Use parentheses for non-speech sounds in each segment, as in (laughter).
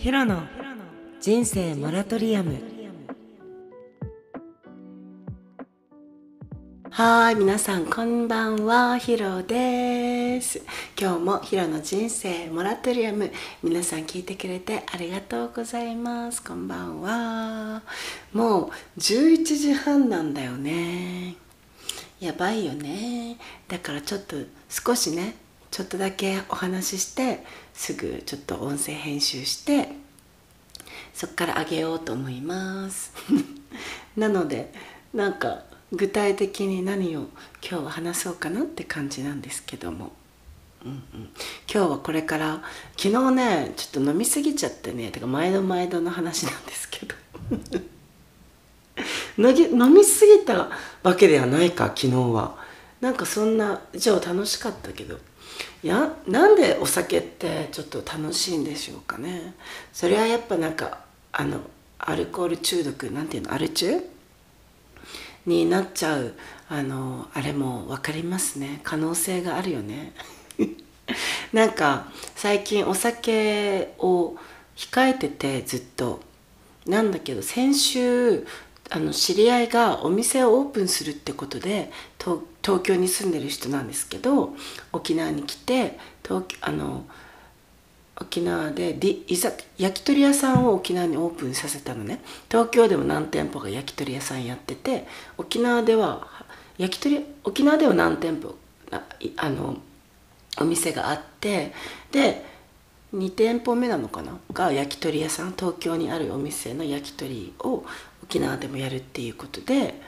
ヒロの人生モラトリアム。はい皆さんこんばんは。ヒロです。今日もヒロの人生モラトリアム。皆さん聞いてくれてありがとうございます。こんばんは。もう11時半なんだよね。やばいよね。だからちょっと少しねちょっとだけお話ししてすぐちょっと音声編集してそっからあげようと思います。(laughs) なのでなんか具体的に何を今日は話そうかなって感じなんですけども、うんうん、今日はこれから昨日ねちょっと飲みすぎちゃってねてか毎度毎度の話なんですけど。(laughs) 飲みすぎたわけではないか昨日は。なんかそんなじゃあ楽しかったけど。やなんでお酒ってちょっと楽しいんでしょうかね。それはやっぱなんかあのアルコール中毒なんていうのアル中になっちゃうあのあれも分かりますね。可能性があるよね。(laughs) なんか最近お酒を控えててずっと。なんだけど先週あの知り合いがお店をオープンするってことで東京に住んでる人なんですけど沖縄に来て東あの沖縄で焼き鳥屋さんを沖縄にオープンさせたのね。東京でも何店舗か焼き鳥屋さんやってて沖縄では焼き鳥沖縄では何店舗あのお店があってで2店舗目なのかな？が焼き鳥屋さん東京にあるお店の焼き鳥を沖縄でもやるっていうことで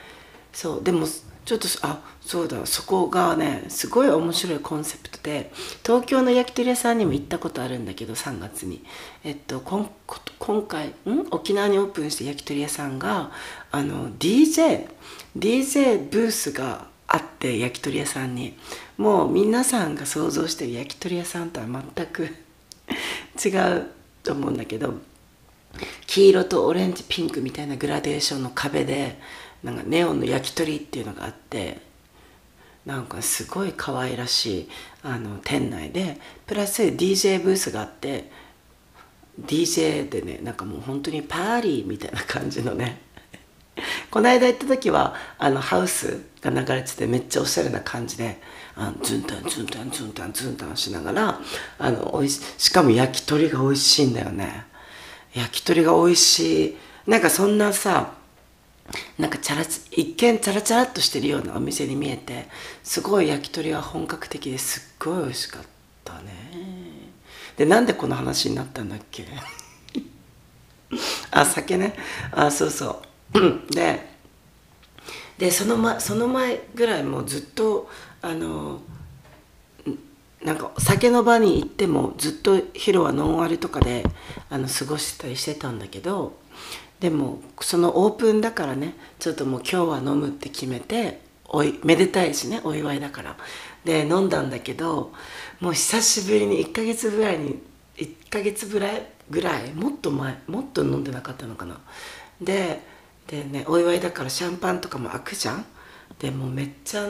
そうでもちょっとあそうだそこがねすごい面白いコンセプトで東京の焼き鳥屋さんにも行ったことあるんだけど3月に。えっと今回ん？沖縄にオープンした焼き鳥屋さんがあの DJ DJ ブースがあって焼き鳥屋さんに。もう皆さんが想像してる焼き鳥屋さんとは全く (laughs) 違うと思うんだけど黄色とオレンジピンクみたいなグラデーションの壁でなんかネオンの焼き鳥っていうのがあってなんかすごい可愛らしいあの店内でプラス DJ ブースがあって DJ でねなんかもう本当にパーリーみたいな感じのねこの間行った時はあのハウスが流れててめっちゃおしゃれな感じであのズンタンズンタンズンタンズンタンしながらあのおいししかも焼き鳥が美味しいんだよね。焼き鳥が美味しい。なんかそんなさなんかチャラ一見チャラチャラっとしてるようなお店に見えてすごい焼き鳥は本格的ですっごい美味しかったね。でなんでこの話になったんだっけ？(laughs) あ酒ね。あそうそう。(clears throat) ででその,、ま、その前ぐらいもうずっとあのなんか酒の場に行ってもずっとヒロはノンアルとかであの過ごしたりしてたんだけどでもそのオープンだからねちょっともう今日は飲むって決めておいめでたいしねお祝いだから。で飲んだんだけどもう久しぶりに1ヶ月ぐらいに1ヶ月ぐらいぐらいもっと前もっと飲んでなかったのかな。ででねお祝いだからシャンパンとかも開くじゃん。でもうめっちゃ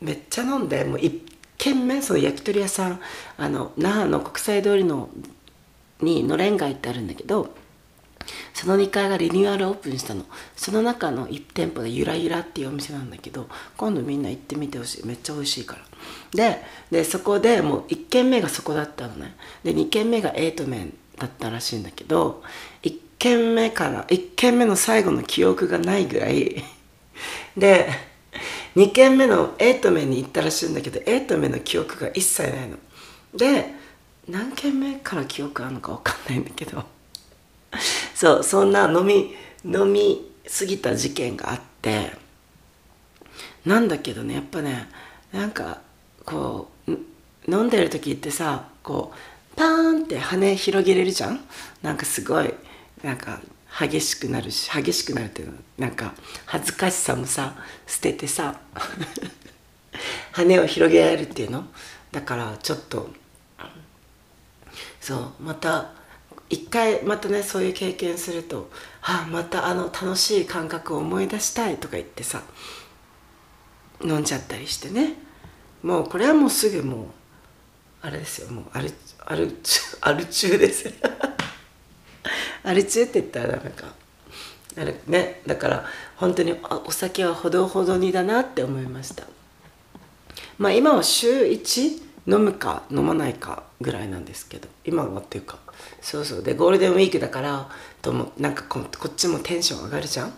めっちゃ飲んでもう1軒目その焼き鳥屋さんあの那覇の国際通りのにのれん街ってあるんだけどその2階がリニューアルオープンしたの。その中の1店舗でゆらゆらっていうお店なんだけど今度みんな行ってみてほしい。めっちゃ美味しいから。ででそこでもう1軒目がそこだったのね。で2軒目がエイトメンだったらしいんだけど1軒目から1軒目の最後の記憶がないぐらい。で2軒目のエイトメンに行ったらしいんだけどエイトメンの記憶が一切ないの。で何軒目から記憶あるのか分かんないんだけど。(laughs) そうそんな飲み飲み過ぎた事件があって。なんだけどねやっぱねなんかこう飲んでる時ってさこうパーンって羽広げれるじゃん？なんかすごいなんか激しくなるし激しくなるっていうのはなんか恥ずかしさもさ捨ててさ (laughs) 羽を広げられるっていうの？だからちょっとそうまた一回またねそういう経験すると「ああまたあの楽しい感覚を思い出したい」とか言ってさ飲んじゃったりしてね。もうこれはもうすぐもうあれですよもうアルアルアル中です。アル中って言ったらなんかあれねだから本当にお酒はほどほどにだなって思いました。まあ今は週1飲むか飲まないかぐらいなんですけど今はっていうかそうそう。でゴールデンウィークだからともなんかここっちもテンション上がるじゃん。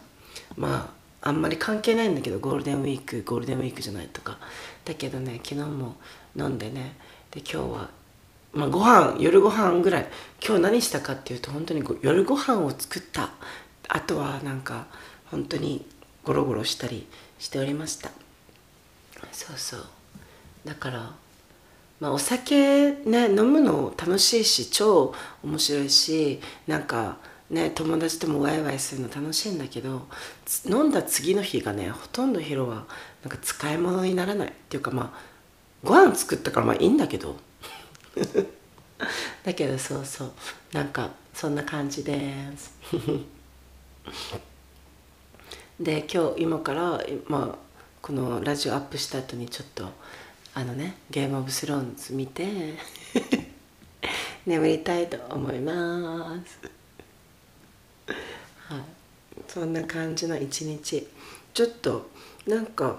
まああんまり関係ないんだけどゴールデンウィークゴールデンウィークじゃないとか。だけどね昨日も飲んでね。で今日はまあご飯夜ご飯ぐらい。今日何したかっていうと本当に夜ご飯を作った。あとはなんか本当にゴロゴロしたりしておりました。そうそう。だからまあお酒ね飲むの楽しいし超面白いしなんかね友達ともワイワイするの楽しいんだけど飲んだ次の日がねほとんどヒロはなんか使い物にならない。っていうかまあご飯作ったからまあいいんだけど (laughs) だけどそうそう。なんかそんな感じです。(laughs) で今日今からまあこのラジオアップした後にちょっとあのねゲームオブスローンズ見て (laughs) 眠りたいと思います。はい。そんな感じの一日。ちょっとなんか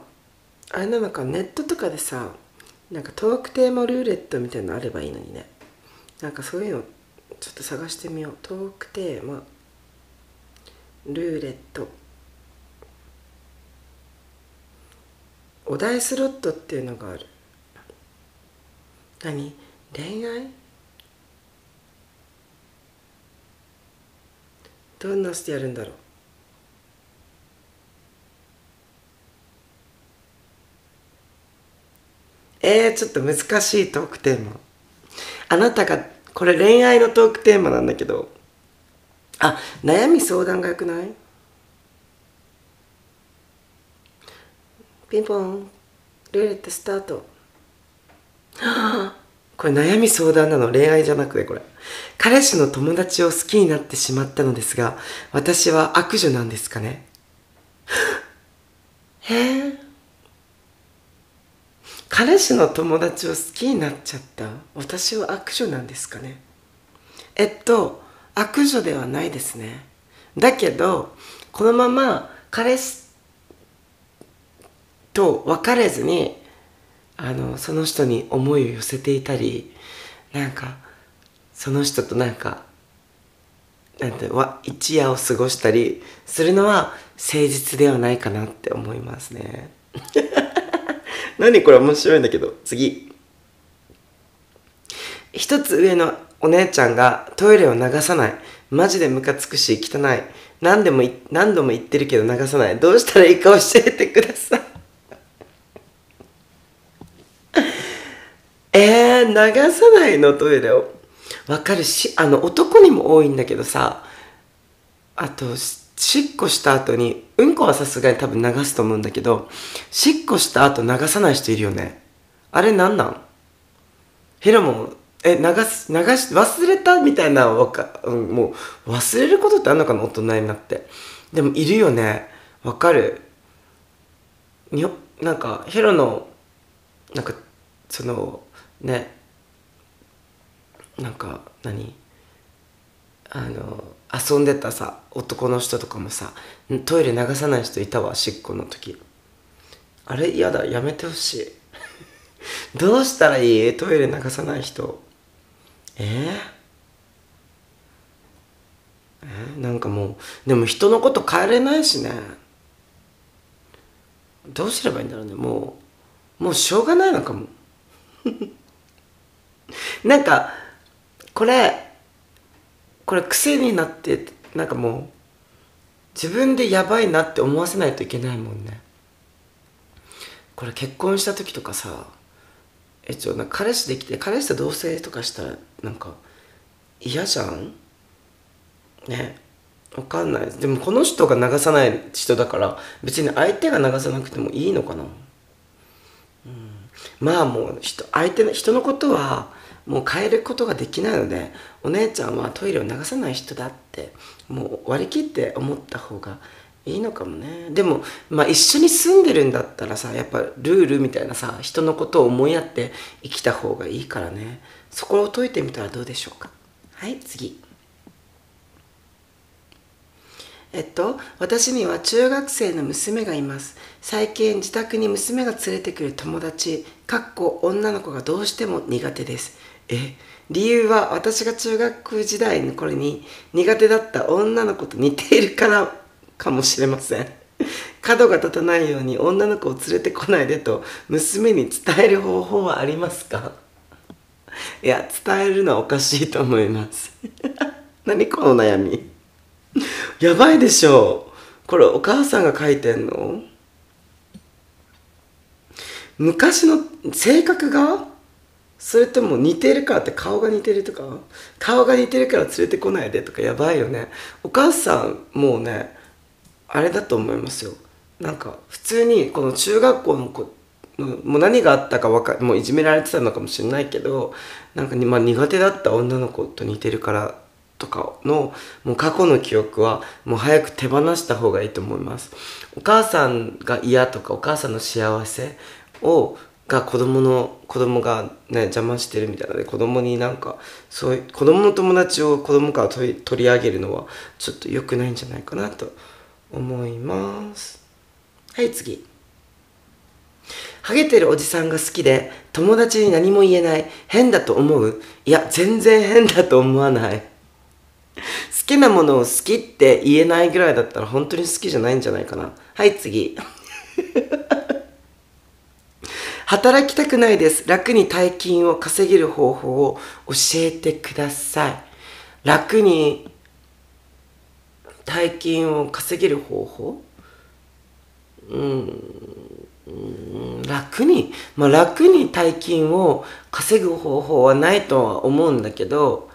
あれなのかネットとかでさなんかトークテーマルーレットみたいなのあればいいのにね。なんかそういうのちょっと探してみよう。トークテーマルーレット。お題スロットっていうのがある。何？恋愛？どんなしてやるんだろうえー、ちょっと難しいトークテーマ。あなたがこれ恋愛のトークテーマなんだけど。あ悩み相談がよくない？ピンポン。ルーレットスタート。(gasps) これ悩み相談なの？恋愛じゃなくてこれ。彼氏の友達を好きになってしまったのですが私は悪女なんですかね？へ (gasps) え彼氏の友達を好きになっちゃった？私は悪女なんですかね？えっと悪女ではないですね。だけどこのまま彼氏と別れずにあのその人に思いを寄せていたりなんかその人となんかなんてわ一夜を過ごしたりするのは誠実ではないかなって思いますね。何これ面白いんだけど。次。一つ上のお姉ちゃんがトイレを流さない。マジでムカつくし汚い。何でも何度も言ってるけど流さない。どうしたらいいか教えてください。(laughs) えー、流さないのトイレを。わかるしあの男にも多いんだけどさ。あとしっこした後にうんこはさすがに多分流すと思うんだけどしっこした後流さない人いるよね。あれなんなん？ヒロもえ流す流し忘れたみたいなわか、うん、もう忘れることってあんのかな？大人になって。でもいるよね。わかる。にょなんかヒロのなんかそのね。なんか何？あの遊んでたさ男の人とかもさトイレ流さない人いたわしっこの時。あれ嫌だやめてほしい。(laughs) どうしたらいい？トイレ流さない人。えー、えー、なんかもうでも人のこと変えれないしね。どうすればいいんだろうね。もうもうしょうがないのかも。(laughs) なんかこれこれ癖になってなんかもう自分でやばいなって思わせないといけないもんね。これ結婚した時とかさえちょな彼氏できて彼氏と同棲とかしたらなんか嫌じゃん？ね。わかんない。でもこの人が流さない人だから別に相手が流さなくてもいいのかな？うん。まあもう人相手の人のことはもう変えることができないのでお姉ちゃんはトイレを流さない人だってもう割り切って思った方がいいのかもねでもまあ一緒に住んでるんだったらさやっぱルールみたいなさ人のことを思いやって生きた方がいいからねそこを解いてみたらどうでしょうかはい次えっと、私には中学生の娘がいます。最近自宅に娘が連れてくる友達、かっこ女の子がどうしても苦手です。え、理由は私が中学時代の頃に苦手だった女の子と似ているからかもしれません。(laughs) 角が立たないように女の子を連れてこないでと娘に伝える方法はありますか？(laughs) いや、伝えるのはおかしいと思います。(laughs) 何この悩み？やばいでしょこれお母さんが書いてんの？昔の性格がそれとも似てるからって顔が似てるとか？顔が似てるから連れてこないでとか？やばいよね。お母さんもうねあれだと思いますよ。なんか普通にこの中学校の子もう何があったかわかもういじめられてたのかもしれないけどなんかに、まあ、苦手だった女の子と似てるからとかのもう過去の記憶はもう早く手放した方がいいと思います。お母さんが嫌とかお母さんの幸せをが子供の子供がね邪魔してるみたいなので子供になんかそういう子供の友達を子供から取り上げるのはちょっと良くないんじゃないかなと思います。はい次。ハゲてるおじさんが好きで友達に何も言えない変だと思う？いや全然変だと思わない。好きなものを好きって言えないぐらいだったら本当に好きじゃないんじゃないかな。はい次。働きたくないです。楽に大金を稼げる方法を教えてください。楽に大金を稼げる方法？うん楽に、まあ、楽に大金を稼ぐ方法はないとは思うんだけど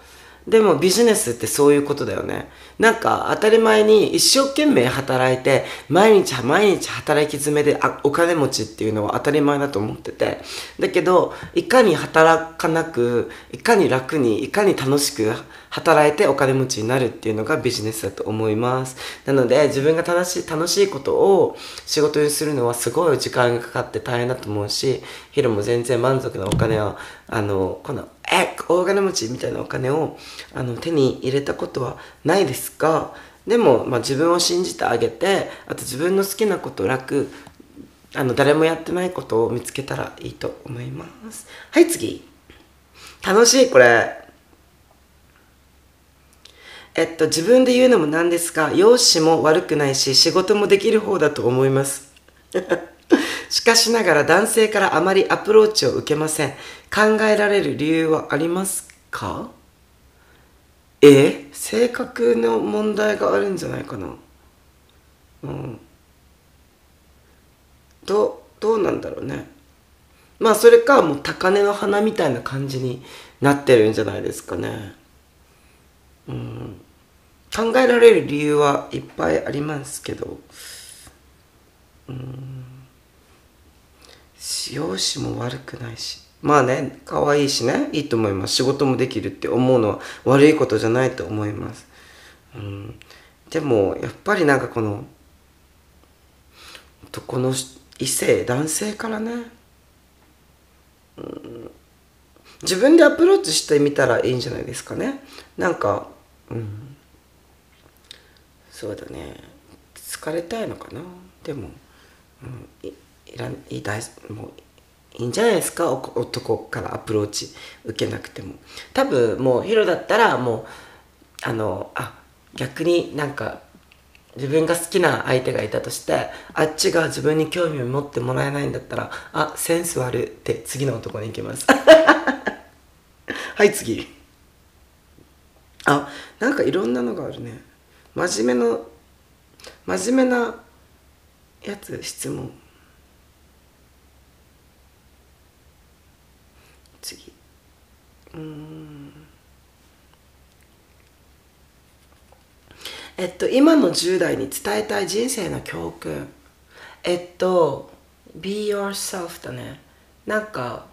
でもビジネスってそういうことだよね。なんか当たり前に一生懸命働いて毎日毎日働き詰めであお金持ちっていうのは当たり前だと思っててだけどいかに働かなくいかに楽にいかに楽しく働いてお金持ちになるっていうのがビジネスだと思いますなので自分が楽しい楽しいことを仕事にするのはすごい時間がかかって大変だと思うしヒロも全然満足なお金はあのこのえ大金持ちみたいなお金をあの手に入れたことはないですがでも、まあ、自分を信じてあげてあと自分の好きなこと楽あの誰もやってないことを見つけたらいいと思います。はい次。楽しいこれ。えっと自分で言うのもなんですが容姿も悪くないし仕事もできる方だと思います。しかしながら男性からあまりアプローチを受けません。考えられる理由はありますか？え？性格の問題があるんじゃないかな。うん。どどうなんだろうね。まあそれかもう高嶺の花みたいな感じになってるんじゃないですかね。うん。考えられる理由はいっぱいありますけど。うん。容姿も悪くないし。まあね可愛いしね。いいと思います。仕事もできるって思うのは悪いことじゃないと思います、うん、でもやっぱりなんかこの男の異性男性からね、うん、自分でアプローチしてみたらいいんじゃないですかね。なんかうん。そうだね。疲れたいのかな。でも、うん、いらいい大もういいんじゃないですか？男からアプローチ受けなくても。多分もうヒロだったらもうあのあ逆になんか自分が好きな相手がいたとしてあっちが自分に興味を持ってもらえないんだったらあセンス悪って次の男に行きます。(laughs) はい次。あなんかいろんなのがあるね。真面目の真面目なやつ質問次うん。えっと今の10代に伝えたい人生の教訓。えっと be yourself だね。なんか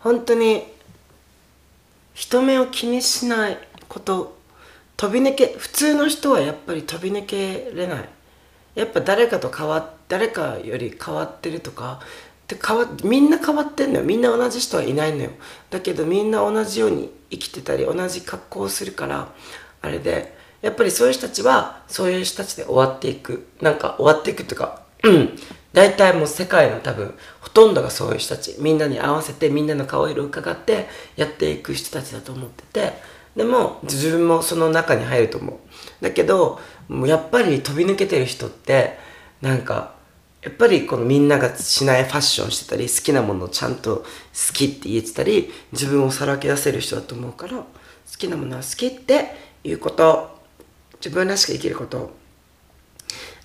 本当に人目を気にしないこと飛び抜け普通の人はやっぱり飛び抜けれない。やっぱ誰かと変わ誰かより変わってるとかで変わみんな変わってんのよ。みんな同じ人はいないのよ。だけどみんな同じように生きてたり同じ格好をするからあれでやっぱりそういう人たちはそういう人たちで終わっていく。なんか終わっていくとかうん。大体もう世界の多分ほとんどがそういう人たち。みんなに合わせてみんなの顔色を伺ってやっていく人たちだと思ってて。でも自分もその中に入ると思う。だけどもうやっぱり飛び抜けてる人ってなんかやっぱりこのみんながしないファッションしてたり好きなものをちゃんと好きって言えてたり自分をさらけ出せる人だと思うから好きなものは好きっていうこと自分らしく生きること。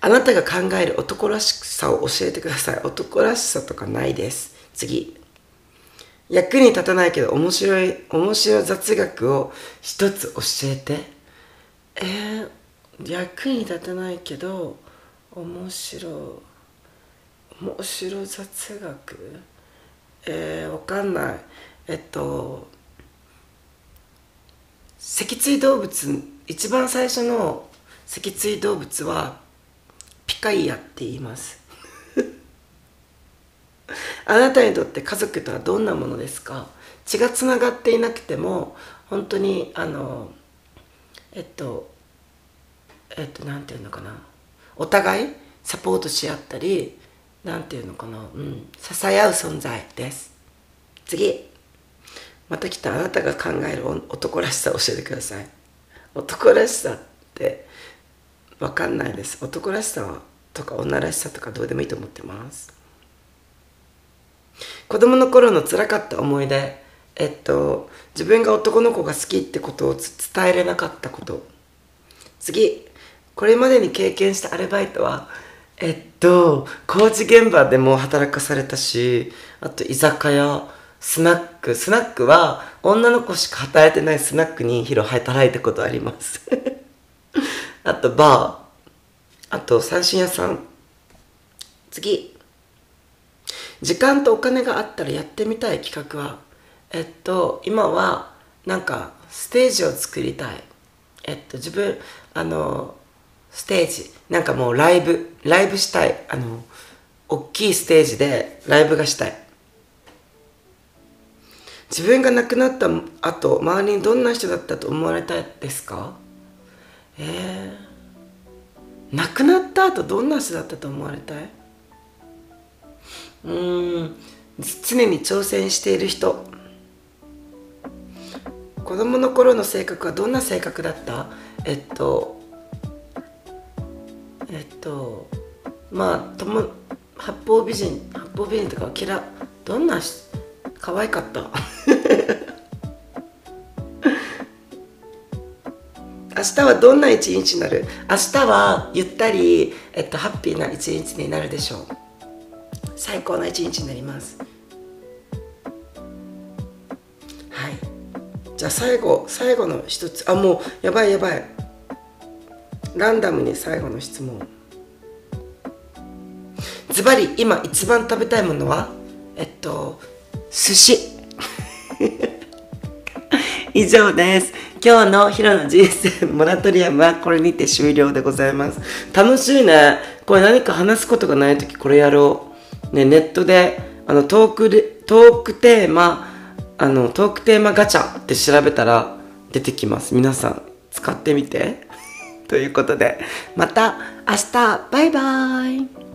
あなたが考える男らしさを教えてください。男らしさとかないです。次。役に立たないけど面白い面白い雑学を一つ教えて。えー、役に立たないけど面白い。面白雑学？えー、わかんない。えっと脊椎動物一番最初の脊椎動物はピカイアって言います。(laughs) あなたにとって家族とはどんなものですか？血がつながっていなくても本当にあのえっとえっと何て言うのかな。お互いサポートし合ったり何て言うのかな？うん。支え合う存在です。次。また来た。あなたが考える男らしさを教えてください。男らしさって分かんないです。男らしさとか女らしさとかどうでもいいと思ってます。子供の頃の辛かった思い出えっと自分が男の子が好きってことを伝えれなかったこと。次。これまでに経験したアルバイトはえっと工事現場でも働かされたしあと居酒屋スナックスナックは女の子しか働いてないスナックにヒロ働いたことあります。(laughs) あとバー。あと三振屋さん。次。時間とお金があったらやってみたい企画はえっと今はなんかステージを作りたい。えっと自分あのステージ。なんかもうライブ。ライブしたい。あの大きいステージでライブがしたい。自分が亡くなった後周りにどんな人だったと思われたいですか？えー、亡くなった後どんな人だったと思われたい？うん。常に挑戦している人。子供の頃の性格はどんな性格だった？えっとえっとまあとも八方美人八方美人とか嫌どんな可愛かった？(laughs) 明日はどんな一日になる？明日はゆったり、えっと、ハッピーな一日になるでしょう。最高な一日になります。はい。じゃあ最後最後の一つ。あもうやばいやばい。ランダムに最後の質問。ズバリ今一番食べたいものは？えっと寿司。(laughs) 以上です。今日のヒロの人生モラトリアムはこれにて終了でございます。楽しいね。これ何か話すことがない時これやろう。ね、ネットであのトークでトークテーマあのトークテーマガチャって調べたら出てきます。皆さん使ってみて。ということでまた明日バイバイ。